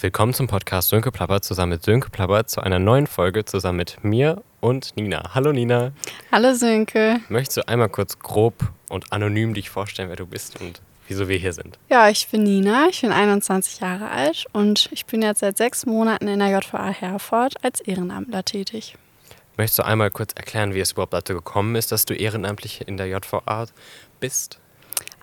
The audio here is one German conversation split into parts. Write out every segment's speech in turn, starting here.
Willkommen zum Podcast Sönke Plappert zusammen mit Sönke Plappert zu einer neuen Folge zusammen mit mir und Nina. Hallo Nina. Hallo Sönke. Möchtest du einmal kurz grob und anonym dich vorstellen, wer du bist und wieso wir hier sind? Ja, ich bin Nina, ich bin 21 Jahre alt und ich bin jetzt seit sechs Monaten in der JVA Herford als Ehrenamtler tätig. Möchtest du einmal kurz erklären, wie es überhaupt dazu gekommen ist, dass du ehrenamtlich in der JVA bist?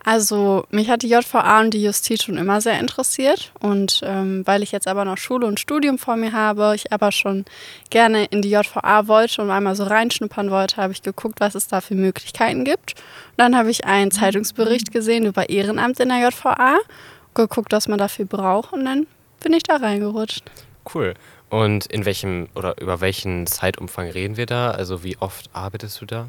Also mich hat die JVA und die Justiz schon immer sehr interessiert und ähm, weil ich jetzt aber noch Schule und Studium vor mir habe, ich aber schon gerne in die JVA wollte und einmal so reinschnuppern wollte, habe ich geguckt, was es da für Möglichkeiten gibt. Und dann habe ich einen Zeitungsbericht gesehen über Ehrenamt in der JVA, geguckt, was man dafür braucht und dann bin ich da reingerutscht. Cool. Und in welchem oder über welchen Zeitumfang reden wir da? Also wie oft arbeitest du da?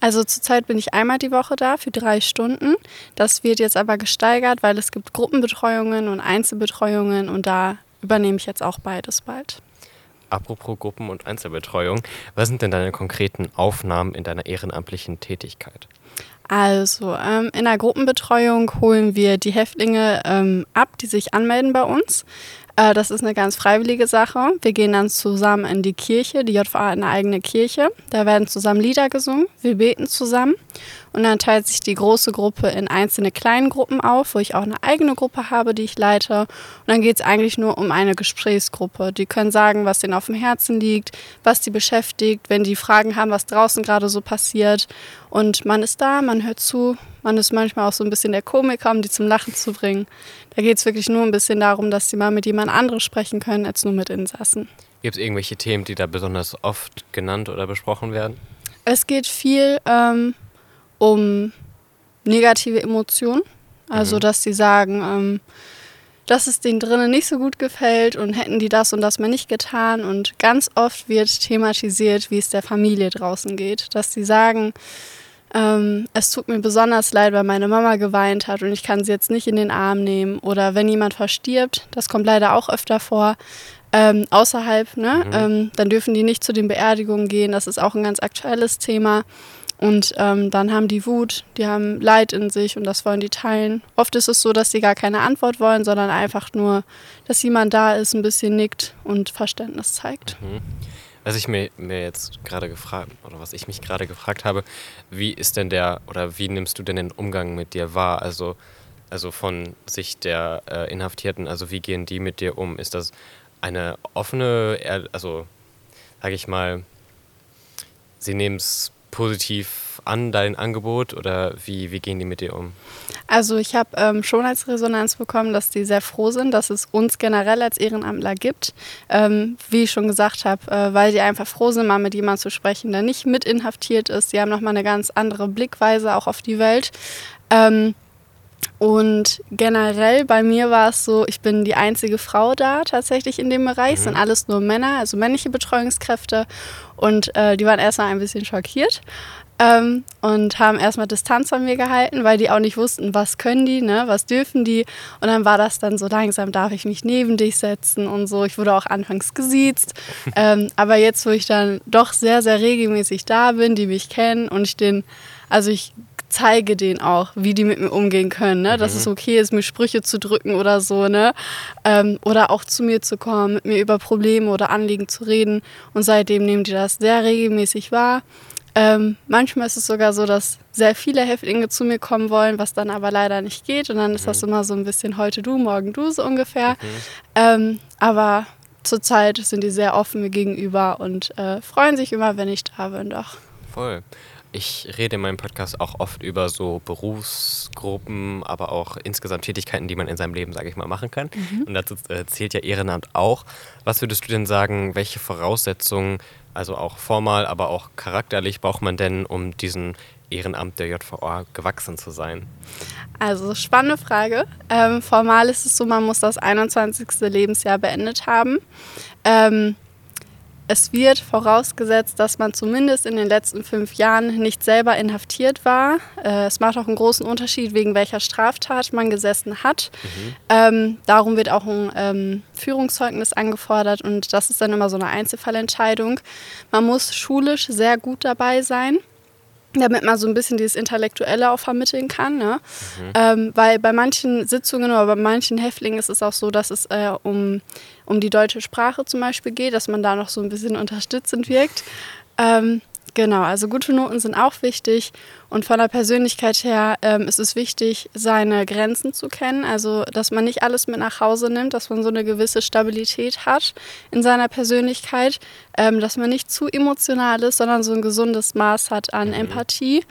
Also zurzeit bin ich einmal die Woche da für drei Stunden. Das wird jetzt aber gesteigert, weil es gibt Gruppenbetreuungen und Einzelbetreuungen und da übernehme ich jetzt auch beides bald. Apropos Gruppen- und Einzelbetreuung, was sind denn deine konkreten Aufnahmen in deiner ehrenamtlichen Tätigkeit? Also, ähm, in der Gruppenbetreuung holen wir die Häftlinge ähm, ab, die sich anmelden bei uns. Äh, das ist eine ganz freiwillige Sache. Wir gehen dann zusammen in die Kirche. Die JVA hat eine eigene Kirche. Da werden zusammen Lieder gesungen. Wir beten zusammen. Und dann teilt sich die große Gruppe in einzelne kleine Gruppen auf, wo ich auch eine eigene Gruppe habe, die ich leite. Und dann geht es eigentlich nur um eine Gesprächsgruppe. Die können sagen, was denen auf dem Herzen liegt, was die beschäftigt, wenn die Fragen haben, was draußen gerade so passiert. Und man ist da, man hört zu, man ist manchmal auch so ein bisschen der Komiker, um die zum Lachen zu bringen. Da geht es wirklich nur ein bisschen darum, dass sie mal mit jemand anderem sprechen können, als nur mit Insassen. Gibt es irgendwelche Themen, die da besonders oft genannt oder besprochen werden? Es geht viel ähm, um negative Emotionen. Also, mhm. dass sie sagen, ähm, dass es denen drinnen nicht so gut gefällt und hätten die das und das mal nicht getan. Und ganz oft wird thematisiert, wie es der Familie draußen geht. Dass sie sagen, ähm, es tut mir besonders leid, weil meine Mama geweint hat und ich kann sie jetzt nicht in den Arm nehmen. Oder wenn jemand verstirbt, das kommt leider auch öfter vor, ähm, außerhalb, ne? Mhm. Ähm, dann dürfen die nicht zu den Beerdigungen gehen. Das ist auch ein ganz aktuelles Thema. Und ähm, dann haben die Wut, die haben Leid in sich und das wollen die teilen. Oft ist es so, dass sie gar keine Antwort wollen, sondern einfach nur, dass jemand da ist, ein bisschen nickt und Verständnis zeigt. Mhm. Was ich mir, mir jetzt gerade gefragt, oder was ich mich gerade gefragt habe, wie ist denn der, oder wie nimmst du denn den Umgang mit dir wahr? Also, also von Sicht der äh, Inhaftierten, also wie gehen die mit dir um? Ist das eine offene, also sage ich mal, sie nehmen es positiv an, dein Angebot, oder wie, wie gehen die mit dir um? Also ich habe ähm, schon als Resonanz bekommen, dass die sehr froh sind, dass es uns generell als Ehrenamtler gibt. Ähm, wie ich schon gesagt habe, äh, weil die einfach froh sind, mal mit jemandem zu sprechen, der nicht mit inhaftiert ist. Die haben nochmal eine ganz andere Blickweise auch auf die Welt. Ähm, und generell bei mir war es so, ich bin die einzige Frau da tatsächlich in dem Bereich. Es mhm. sind alles nur Männer, also männliche Betreuungskräfte. Und äh, die waren erstmal ein bisschen schockiert ähm, und haben erstmal Distanz von mir gehalten, weil die auch nicht wussten, was können die, ne, was dürfen die. Und dann war das dann so langsam, darf ich mich neben dich setzen und so. Ich wurde auch anfangs gesiezt. ähm, aber jetzt, wo ich dann doch sehr, sehr regelmäßig da bin, die mich kennen und ich den, also ich zeige denen auch, wie die mit mir umgehen können, ne? dass mhm. es okay ist, mir Sprüche zu drücken oder so, ne? Ähm, oder auch zu mir zu kommen, mit mir über Probleme oder Anliegen zu reden. Und seitdem nehmen die das sehr regelmäßig wahr. Ähm, manchmal ist es sogar so, dass sehr viele Häftlinge zu mir kommen wollen, was dann aber leider nicht geht. Und dann ist mhm. das immer so ein bisschen heute du, morgen du, so ungefähr. Mhm. Ähm, aber zurzeit sind die sehr offen mir gegenüber und äh, freuen sich immer, wenn ich da bin, doch. Voll. Ich rede in meinem Podcast auch oft über so Berufsgruppen, aber auch insgesamt Tätigkeiten, die man in seinem Leben, sage ich mal, machen kann. Mhm. Und dazu äh, zählt ja Ehrenamt auch. Was würdest du denn sagen, welche Voraussetzungen, also auch formal, aber auch charakterlich, braucht man denn, um diesen Ehrenamt der JVA gewachsen zu sein? Also spannende Frage. Ähm, formal ist es so, man muss das 21. Lebensjahr beendet haben. Ähm, es wird vorausgesetzt, dass man zumindest in den letzten fünf Jahren nicht selber inhaftiert war. Äh, es macht auch einen großen Unterschied, wegen welcher Straftat man gesessen hat. Mhm. Ähm, darum wird auch ein ähm, Führungszeugnis angefordert und das ist dann immer so eine Einzelfallentscheidung. Man muss schulisch sehr gut dabei sein. Damit man so ein bisschen dieses Intellektuelle auch vermitteln kann. Ne? Mhm. Ähm, weil bei manchen Sitzungen oder bei manchen Häftlingen ist es auch so, dass es äh, um, um die deutsche Sprache zum Beispiel geht, dass man da noch so ein bisschen unterstützend wirkt. Ähm, Genau, also gute Noten sind auch wichtig und von der Persönlichkeit her ähm, ist es wichtig, seine Grenzen zu kennen. Also, dass man nicht alles mit nach Hause nimmt, dass man so eine gewisse Stabilität hat in seiner Persönlichkeit, ähm, dass man nicht zu emotional ist, sondern so ein gesundes Maß hat an mhm. Empathie,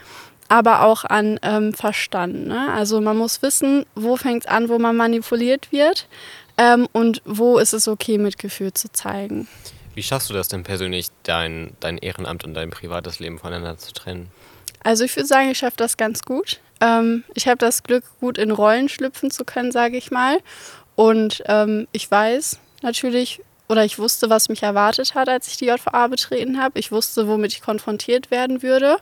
aber auch an ähm, Verstand. Ne? Also, man muss wissen, wo fängt es an, wo man manipuliert wird ähm, und wo ist es okay, Mitgefühl zu zeigen. Wie schaffst du das denn persönlich, dein, dein Ehrenamt und dein privates Leben voneinander zu trennen? Also ich würde sagen, ich schaffe das ganz gut. Ähm, ich habe das Glück, gut in Rollen schlüpfen zu können, sage ich mal. Und ähm, ich weiß natürlich, oder ich wusste, was mich erwartet hat, als ich die JVA betreten habe. Ich wusste, womit ich konfrontiert werden würde.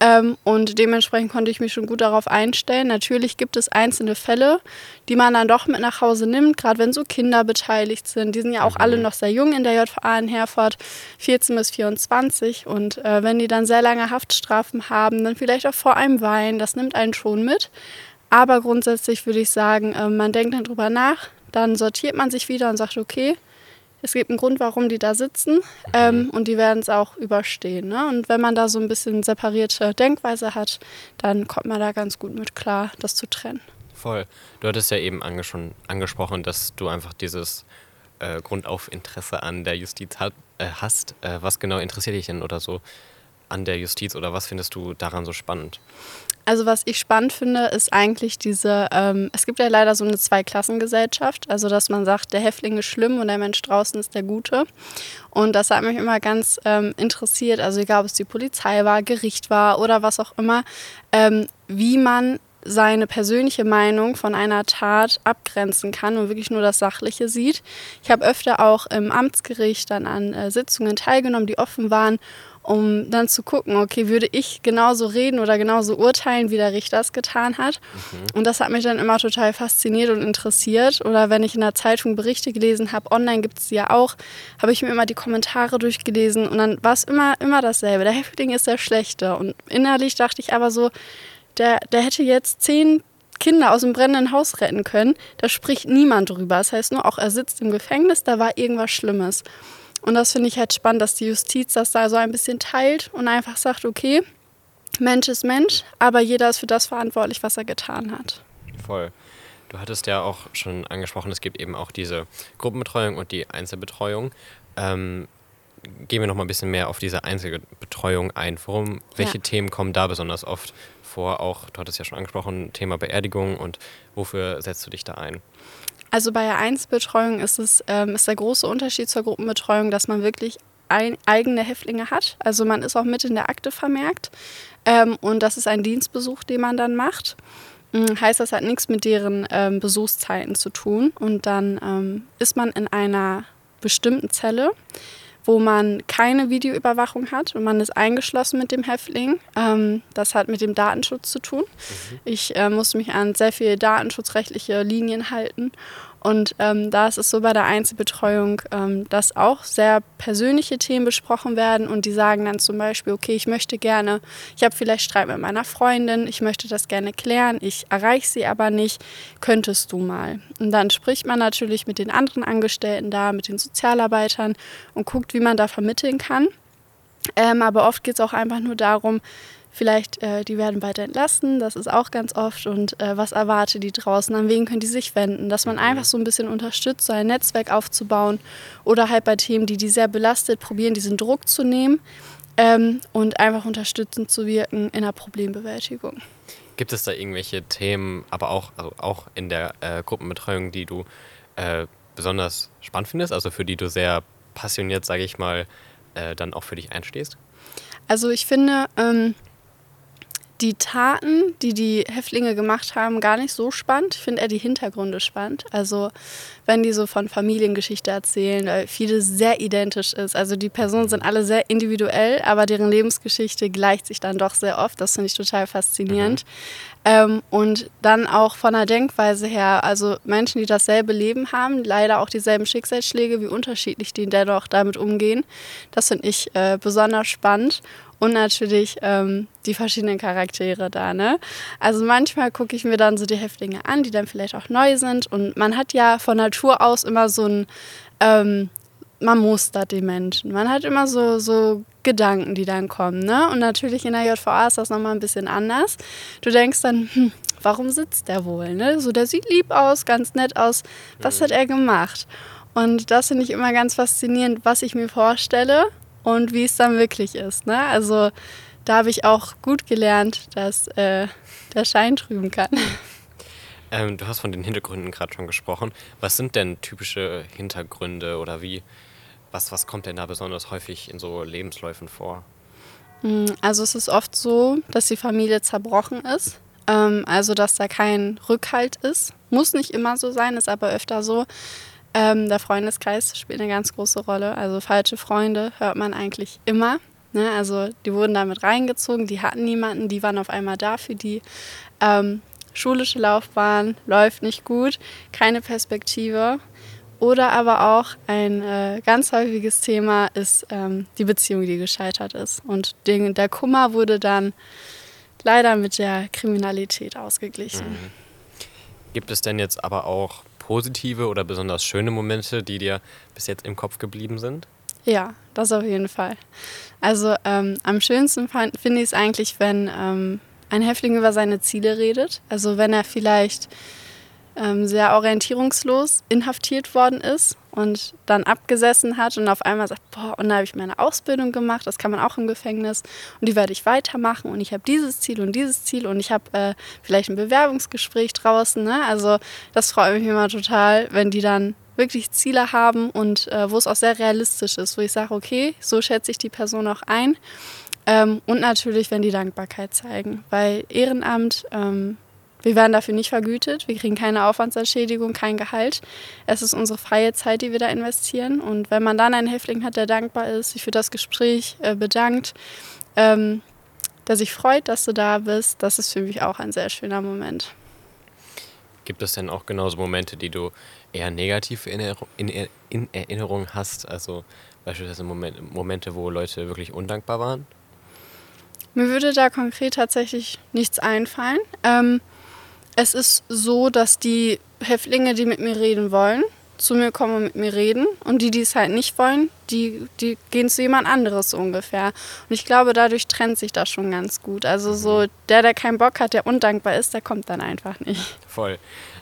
Ähm, und dementsprechend konnte ich mich schon gut darauf einstellen. Natürlich gibt es einzelne Fälle, die man dann doch mit nach Hause nimmt, gerade wenn so Kinder beteiligt sind. Die sind ja auch mhm. alle noch sehr jung in der JVA in Herford, 14 bis 24. Und äh, wenn die dann sehr lange Haftstrafen haben, dann vielleicht auch vor einem Wein, das nimmt einen schon mit. Aber grundsätzlich würde ich sagen, äh, man denkt dann drüber nach, dann sortiert man sich wieder und sagt, okay, es gibt einen Grund, warum die da sitzen ähm, und die werden es auch überstehen. Ne? Und wenn man da so ein bisschen separierte Denkweise hat, dann kommt man da ganz gut mit klar, das zu trennen. Voll. Du hattest ja eben schon angesprochen, dass du einfach dieses äh, Grundaufinteresse an der Justiz hat, äh, hast. Äh, was genau interessiert dich denn oder so an der Justiz oder was findest du daran so spannend? Also was ich spannend finde, ist eigentlich diese, ähm, es gibt ja leider so eine Zweiklassengesellschaft, also dass man sagt, der Häftling ist schlimm und der Mensch draußen ist der Gute. Und das hat mich immer ganz ähm, interessiert, also egal ob es die Polizei war, Gericht war oder was auch immer, ähm, wie man seine persönliche Meinung von einer Tat abgrenzen kann und wirklich nur das Sachliche sieht. Ich habe öfter auch im Amtsgericht dann an äh, Sitzungen teilgenommen, die offen waren um dann zu gucken, okay, würde ich genauso reden oder genauso urteilen, wie der Richter es getan hat. Mhm. Und das hat mich dann immer total fasziniert und interessiert. Oder wenn ich in der Zeitung Berichte gelesen habe, online gibt es die ja auch, habe ich mir immer die Kommentare durchgelesen und dann war es immer, immer dasselbe. Der Häftling ist der Schlechte. Und innerlich dachte ich aber so, der, der hätte jetzt zehn Kinder aus dem brennenden Haus retten können. Da spricht niemand drüber. Das heißt nur, auch er sitzt im Gefängnis, da war irgendwas Schlimmes. Und das finde ich halt spannend, dass die Justiz das da so ein bisschen teilt und einfach sagt, okay, Mensch ist Mensch, aber jeder ist für das verantwortlich, was er getan hat. Voll. Du hattest ja auch schon angesprochen, es gibt eben auch diese Gruppenbetreuung und die Einzelbetreuung. Ähm, gehen wir noch mal ein bisschen mehr auf diese Einzelbetreuung ein. Worum, welche ja. Themen kommen da besonders oft vor? Auch, du hattest ja schon angesprochen, Thema Beerdigung und wofür setzt du dich da ein? Also bei der Einzelbetreuung ist es ähm, ist der große Unterschied zur Gruppenbetreuung, dass man wirklich ein, eigene Häftlinge hat. Also man ist auch mit in der Akte vermerkt ähm, und das ist ein Dienstbesuch, den man dann macht. Mhm, heißt, das hat nichts mit deren ähm, Besuchszeiten zu tun und dann ähm, ist man in einer bestimmten Zelle wo man keine Videoüberwachung hat und man ist eingeschlossen mit dem Häftling. Ähm, das hat mit dem Datenschutz zu tun. Mhm. Ich äh, muss mich an sehr viele datenschutzrechtliche Linien halten und ähm, da ist es so bei der Einzelbetreuung, ähm, dass auch sehr persönliche Themen besprochen werden und die sagen dann zum Beispiel, okay, ich möchte gerne, ich habe vielleicht Streit mit meiner Freundin, ich möchte das gerne klären, ich erreiche sie aber nicht, könntest du mal. Und dann spricht man natürlich mit den anderen Angestellten da, mit den Sozialarbeitern und guckt, wie man da vermitteln kann. Ähm, aber oft geht es auch einfach nur darum, Vielleicht, äh, die werden weiter entlassen, das ist auch ganz oft. Und äh, was erwartet die draußen? An wen können die sich wenden? Dass man einfach so ein bisschen unterstützt, so ein Netzwerk aufzubauen. Oder halt bei Themen, die die sehr belastet, probieren, diesen Druck zu nehmen ähm, und einfach unterstützend zu wirken in der Problembewältigung. Gibt es da irgendwelche Themen, aber auch, also auch in der äh, Gruppenbetreuung, die du äh, besonders spannend findest, also für die du sehr passioniert, sage ich mal, äh, dann auch für dich einstehst? Also ich finde, ähm, die Taten, die die Häftlinge gemacht haben, gar nicht so spannend. Ich finde eher die Hintergründe spannend. Also wenn die so von Familiengeschichte erzählen, weil viele sehr identisch ist. Also die Personen sind alle sehr individuell, aber deren Lebensgeschichte gleicht sich dann doch sehr oft. Das finde ich total faszinierend. Mhm. Ähm, und dann auch von der Denkweise her, also Menschen, die dasselbe Leben haben, leider auch dieselben Schicksalsschläge, wie unterschiedlich die dennoch damit umgehen. Das finde ich äh, besonders spannend. und natürlich ähm, die verschiedenen Charaktere da. Ne? Also manchmal gucke ich mir dann so die Häftlinge an, die dann vielleicht auch neu sind und man hat ja von Natur aus immer so ein, ähm, man mustert die Menschen. Man hat immer so, so Gedanken, die dann kommen. Ne? Und natürlich in der JVA ist das nochmal ein bisschen anders. Du denkst dann, hm, warum sitzt der wohl? Ne? So, der sieht lieb aus, ganz nett aus. Was hat er gemacht? Und das finde ich immer ganz faszinierend, was ich mir vorstelle und wie es dann wirklich ist. Ne? Also da habe ich auch gut gelernt, dass äh, der Schein trüben kann. Ähm, du hast von den Hintergründen gerade schon gesprochen. Was sind denn typische Hintergründe oder wie, was, was kommt denn da besonders häufig in so Lebensläufen vor? Hm, also es ist oft so, dass die Familie zerbrochen ist. Ähm, also dass da kein Rückhalt ist. Muss nicht immer so sein, ist aber öfter so. Ähm, der Freundeskreis spielt eine ganz große Rolle. Also falsche Freunde hört man eigentlich immer. Ne? Also die wurden damit reingezogen, die hatten niemanden, die waren auf einmal da für die. Ähm, schulische Laufbahn läuft nicht gut, keine Perspektive. Oder aber auch ein äh, ganz häufiges Thema ist ähm, die Beziehung, die gescheitert ist. Und den, der Kummer wurde dann leider mit der Kriminalität ausgeglichen. Mhm. Gibt es denn jetzt aber auch positive oder besonders schöne Momente, die dir bis jetzt im Kopf geblieben sind? Ja, das auf jeden Fall. Also ähm, am schönsten finde ich es eigentlich, wenn ähm, ein Häftling über seine Ziele redet. Also wenn er vielleicht ähm, sehr orientierungslos inhaftiert worden ist und dann abgesessen hat und auf einmal sagt, boah, und da habe ich meine Ausbildung gemacht, das kann man auch im Gefängnis und die werde ich weitermachen und ich habe dieses Ziel und dieses Ziel und ich habe äh, vielleicht ein Bewerbungsgespräch draußen. Ne? Also das freut mich immer total, wenn die dann wirklich Ziele haben und äh, wo es auch sehr realistisch ist, wo ich sage, okay, so schätze ich die Person auch ein. Ähm, und natürlich, wenn die Dankbarkeit zeigen, weil Ehrenamt ähm, wir werden dafür nicht vergütet, wir kriegen keine Aufwandsentschädigung, kein Gehalt. Es ist unsere freie Zeit, die wir da investieren. Und wenn man dann einen Häftling hat, der dankbar ist, sich für das Gespräch äh, bedankt, ähm, der sich freut, dass du da bist, das ist für mich auch ein sehr schöner Moment. Gibt es denn auch genauso Momente, die du eher negativ in, in, in Erinnerung hast? Also beispielsweise Momente, wo Leute wirklich undankbar waren? Mir würde da konkret tatsächlich nichts einfallen. Ähm, es ist so, dass die Häftlinge, die mit mir reden wollen, zu mir kommen und mit mir reden. Und die, die es halt nicht wollen, die, die gehen zu jemand anderes ungefähr. Und ich glaube, dadurch trennt sich das schon ganz gut. Also so der, der keinen Bock hat, der undankbar ist, der kommt dann einfach nicht. Voll.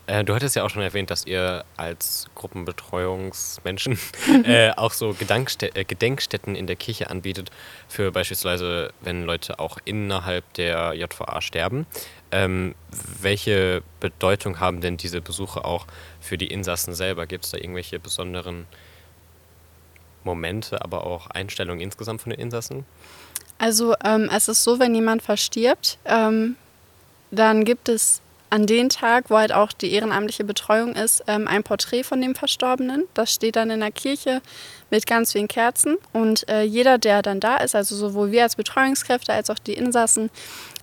Äh, du hattest ja auch schon erwähnt, dass ihr als Gruppenbetreuungsmenschen äh, auch so Gedenkstä äh, Gedenkstätten in der Kirche anbietet, für beispielsweise, wenn Leute auch innerhalb der JVA sterben. Ähm, welche Bedeutung haben denn diese Besuche auch für die Insassen selber? Gibt es da irgendwelche besonderen Momente, aber auch Einstellungen insgesamt von den Insassen? Also ähm, es ist so, wenn jemand verstirbt, ähm, dann gibt es an den Tag, wo halt auch die ehrenamtliche Betreuung ist, ähm, ein Porträt von dem Verstorbenen. Das steht dann in der Kirche mit ganz vielen Kerzen. Und äh, jeder, der dann da ist, also sowohl wir als Betreuungskräfte als auch die Insassen,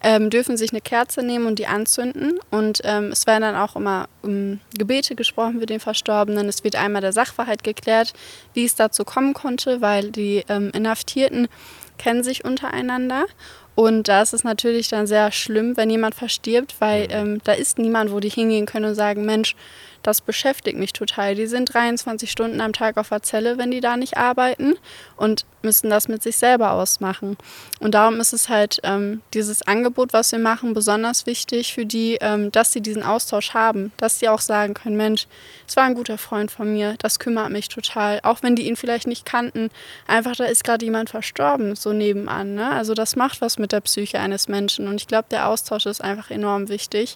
ähm, dürfen sich eine Kerze nehmen und die anzünden. Und ähm, es werden dann auch immer um Gebete gesprochen für den Verstorbenen. Es wird einmal der Sachverhalt geklärt, wie es dazu kommen konnte, weil die ähm, Inhaftierten kennen sich untereinander. Und da ist es natürlich dann sehr schlimm, wenn jemand verstirbt, weil mhm. ähm, da ist niemand, wo die hingehen können und sagen, Mensch, das beschäftigt mich total. Die sind 23 Stunden am Tag auf der Zelle, wenn die da nicht arbeiten und müssen das mit sich selber ausmachen. Und darum ist es halt ähm, dieses Angebot, was wir machen, besonders wichtig für die, ähm, dass sie diesen Austausch haben, dass sie auch sagen können, Mensch, es war ein guter Freund von mir, das kümmert mich total. Auch wenn die ihn vielleicht nicht kannten, einfach da ist gerade jemand verstorben, so nebenan. Ne? Also das macht was mit der Psyche eines Menschen. Und ich glaube, der Austausch ist einfach enorm wichtig.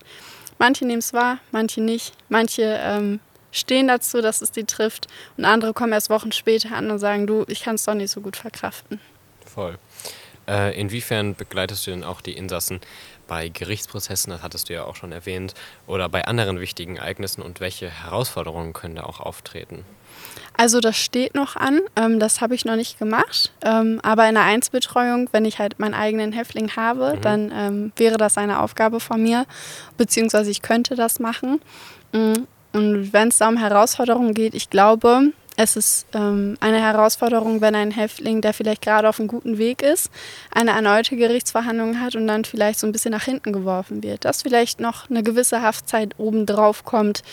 Manche nehmen es wahr, manche nicht. Manche ähm, stehen dazu, dass es die trifft. Und andere kommen erst Wochen später an und sagen, du, ich kann es doch nicht so gut verkraften. Voll. Äh, inwiefern begleitest du denn auch die Insassen bei Gerichtsprozessen, das hattest du ja auch schon erwähnt, oder bei anderen wichtigen Ereignissen und welche Herausforderungen können da auch auftreten? Also das steht noch an, ähm, das habe ich noch nicht gemacht. Ähm, aber in der Einzelbetreuung, wenn ich halt meinen eigenen Häftling habe, mhm. dann ähm, wäre das eine Aufgabe von mir, beziehungsweise ich könnte das machen. Mm, und wenn es da um Herausforderungen geht, ich glaube, es ist ähm, eine Herausforderung, wenn ein Häftling, der vielleicht gerade auf einem guten Weg ist, eine erneute Gerichtsverhandlung hat und dann vielleicht so ein bisschen nach hinten geworfen wird. Dass vielleicht noch eine gewisse Haftzeit obendrauf kommt.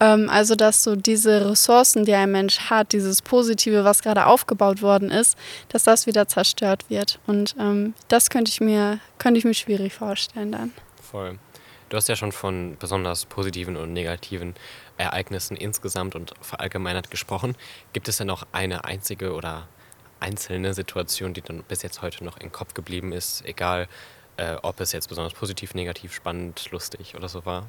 Ähm, also, dass so diese Ressourcen, die ein Mensch hat, dieses Positive, was gerade aufgebaut worden ist, dass das wieder zerstört wird. Und ähm, das könnte ich, mir, könnte ich mir schwierig vorstellen dann. Voll. Du hast ja schon von besonders positiven und negativen Ereignissen insgesamt und verallgemeinert gesprochen. Gibt es denn noch eine einzige oder einzelne Situation, die dann bis jetzt heute noch im Kopf geblieben ist, egal äh, ob es jetzt besonders positiv, negativ, spannend, lustig oder so war?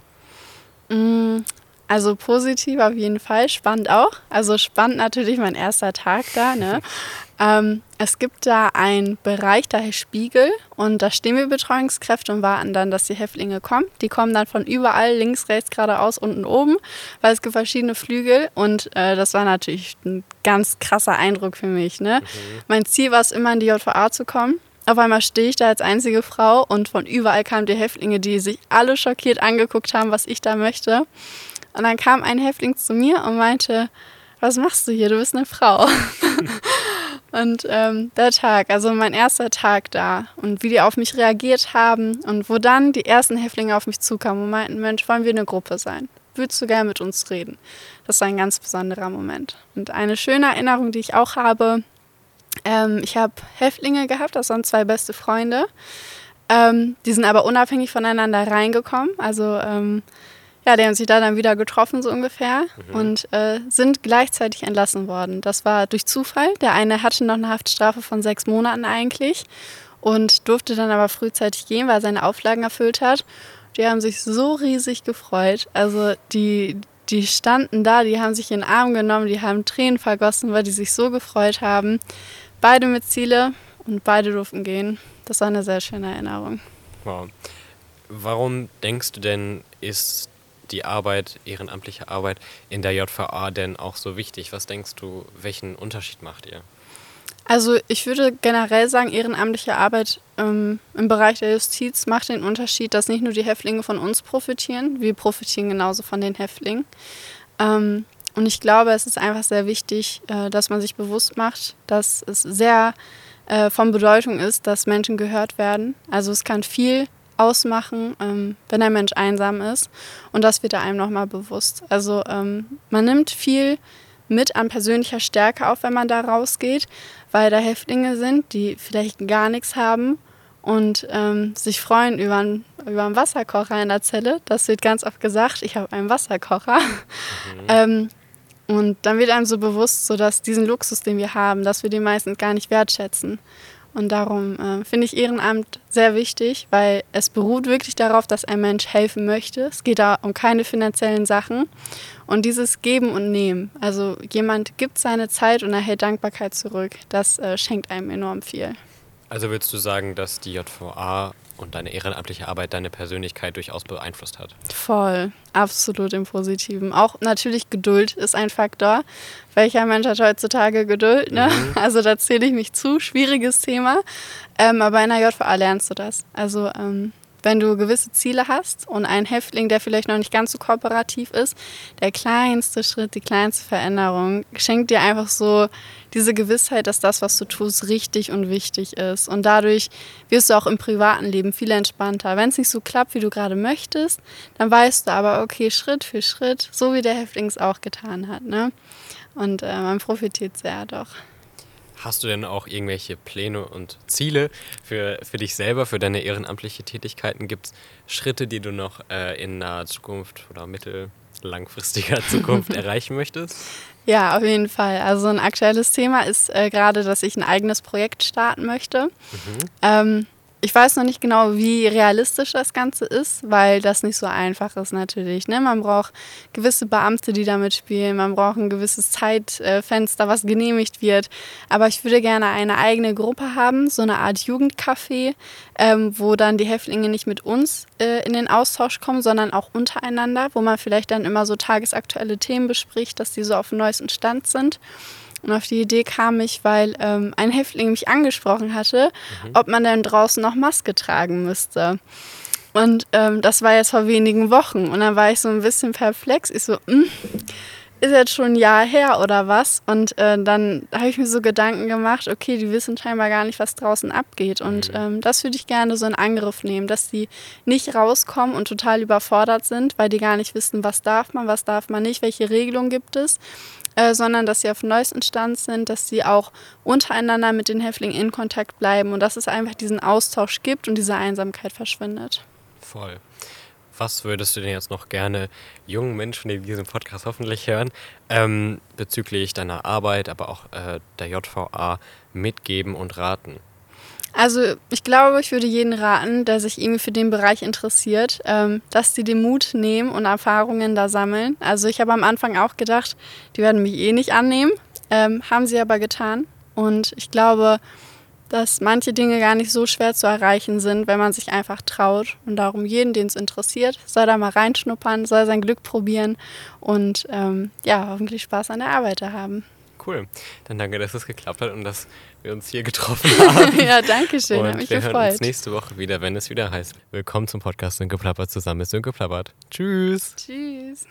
Also positiv auf jeden Fall, spannend auch. Also spannend natürlich mein erster Tag da. Ne? ähm, es gibt da einen Bereich, da heißt Spiegel und da stehen wir Betreuungskräfte und warten dann, dass die Häftlinge kommen. Die kommen dann von überall, links, rechts, geradeaus, unten, oben, weil es gibt verschiedene Flügel und äh, das war natürlich ein ganz krasser Eindruck für mich. Ne? Mhm. Mein Ziel war es immer in die JVA zu kommen. Auf einmal stehe ich da als einzige Frau und von überall kamen die Häftlinge, die sich alle schockiert angeguckt haben, was ich da möchte. Und dann kam ein Häftling zu mir und meinte, was machst du hier? Du bist eine Frau. und ähm, der Tag, also mein erster Tag da und wie die auf mich reagiert haben und wo dann die ersten Häftlinge auf mich zukamen und meinten, Mensch, wollen wir eine Gruppe sein? Würdest du gerne mit uns reden? Das war ein ganz besonderer Moment. Und eine schöne Erinnerung, die ich auch habe, ähm, ich habe Häftlinge gehabt, das waren zwei beste Freunde. Ähm, die sind aber unabhängig voneinander reingekommen. Also ähm, ja, die haben sich da dann wieder getroffen, so ungefähr, mhm. und äh, sind gleichzeitig entlassen worden. Das war durch Zufall. Der eine hatte noch eine Haftstrafe von sechs Monaten eigentlich und durfte dann aber frühzeitig gehen, weil er seine Auflagen erfüllt hat. Die haben sich so riesig gefreut. Also die, die standen da, die haben sich in den Arm genommen, die haben Tränen vergossen, weil die sich so gefreut haben. Beide mit Ziele und beide durften gehen. Das war eine sehr schöne Erinnerung. Wow. Warum denkst du denn, ist die Arbeit, ehrenamtliche Arbeit in der JVA denn auch so wichtig? Was denkst du, welchen Unterschied macht ihr? Also ich würde generell sagen, ehrenamtliche Arbeit ähm, im Bereich der Justiz macht den Unterschied, dass nicht nur die Häftlinge von uns profitieren, wir profitieren genauso von den Häftlingen. Ähm, und ich glaube, es ist einfach sehr wichtig, äh, dass man sich bewusst macht, dass es sehr äh, von Bedeutung ist, dass Menschen gehört werden. Also es kann viel ausmachen, ähm, wenn ein Mensch einsam ist. Und das wird einem nochmal bewusst. Also ähm, man nimmt viel mit an persönlicher Stärke auf, wenn man da rausgeht, weil da Häftlinge sind, die vielleicht gar nichts haben und ähm, sich freuen über, ein, über einen Wasserkocher in der Zelle. Das wird ganz oft gesagt, ich habe einen Wasserkocher. Mhm. ähm, und dann wird einem so bewusst, so dass diesen Luxus, den wir haben, dass wir den meistens gar nicht wertschätzen. Und darum äh, finde ich Ehrenamt sehr wichtig, weil es beruht wirklich darauf, dass ein Mensch helfen möchte. Es geht da um keine finanziellen Sachen. Und dieses Geben und Nehmen, also jemand gibt seine Zeit und erhält Dankbarkeit zurück, das äh, schenkt einem enorm viel. Also würdest du sagen, dass die JVA und deine ehrenamtliche Arbeit deine Persönlichkeit durchaus beeinflusst hat? Voll, absolut im Positiven. Auch natürlich Geduld ist ein Faktor. Welcher Mensch hat heutzutage Geduld? Ne? Mhm. Also da zähle ich mich zu. Schwieriges Thema. Ähm, aber in der JVA lernst du das. Also ähm, wenn du gewisse Ziele hast und ein Häftling, der vielleicht noch nicht ganz so kooperativ ist, der kleinste Schritt, die kleinste Veränderung schenkt dir einfach so diese Gewissheit, dass das, was du tust, richtig und wichtig ist. Und dadurch wirst du auch im privaten Leben viel entspannter. Wenn es nicht so klappt, wie du gerade möchtest, dann weißt du aber, okay, Schritt für Schritt, so wie der Häftling es auch getan hat. Ne? Und äh, man profitiert sehr doch. Hast du denn auch irgendwelche Pläne und Ziele für, für dich selber, für deine ehrenamtliche Tätigkeiten? Gibt es Schritte, die du noch äh, in naher Zukunft oder mittellangfristiger Zukunft erreichen möchtest? Ja, auf jeden Fall. Also ein aktuelles Thema ist äh, gerade, dass ich ein eigenes Projekt starten möchte. Mhm. Ähm, ich weiß noch nicht genau, wie realistisch das Ganze ist, weil das nicht so einfach ist natürlich. Ne? Man braucht gewisse Beamte, die damit spielen. Man braucht ein gewisses Zeitfenster, was genehmigt wird. Aber ich würde gerne eine eigene Gruppe haben, so eine Art Jugendcafé, ähm, wo dann die Häftlinge nicht mit uns äh, in den Austausch kommen, sondern auch untereinander, wo man vielleicht dann immer so tagesaktuelle Themen bespricht, dass die so auf dem neuesten Stand sind. Und auf die Idee kam ich, weil ähm, ein Häftling mich angesprochen hatte, mhm. ob man denn draußen noch Maske tragen müsste. Und ähm, das war jetzt vor wenigen Wochen. Und dann war ich so ein bisschen perplex. Ich so, mh, hm, ist jetzt schon ein Jahr her oder was? Und äh, dann habe ich mir so Gedanken gemacht, okay, die wissen scheinbar gar nicht, was draußen abgeht. Und mhm. ähm, das würde ich gerne so in Angriff nehmen, dass die nicht rauskommen und total überfordert sind, weil die gar nicht wissen, was darf man, was darf man nicht, welche Regelungen gibt es. Äh, sondern dass sie auf neuesten Stand sind, dass sie auch untereinander mit den Häftlingen in Kontakt bleiben und dass es einfach diesen Austausch gibt und diese Einsamkeit verschwindet. Voll. Was würdest du denn jetzt noch gerne jungen Menschen, die diesen Podcast hoffentlich hören, ähm, bezüglich deiner Arbeit, aber auch äh, der JVA mitgeben und raten? Also ich glaube, ich würde jeden raten, der sich irgendwie für den Bereich interessiert, ähm, dass sie den Mut nehmen und Erfahrungen da sammeln. Also ich habe am Anfang auch gedacht, die werden mich eh nicht annehmen, ähm, haben sie aber getan. Und ich glaube, dass manche Dinge gar nicht so schwer zu erreichen sind, wenn man sich einfach traut. Und darum jeden, den es interessiert, soll da mal reinschnuppern, soll sein Glück probieren und ähm, ja, hoffentlich Spaß an der Arbeit haben. Cool. Dann danke, dass es geklappt hat und dass wir uns hier getroffen haben. ja, danke schön. Und hat mich wir gefreut. hören uns nächste Woche wieder, wenn es wieder heißt. Willkommen zum Podcast Sönke Plappert zusammen mit Sönke Plappert. Tschüss. Tschüss.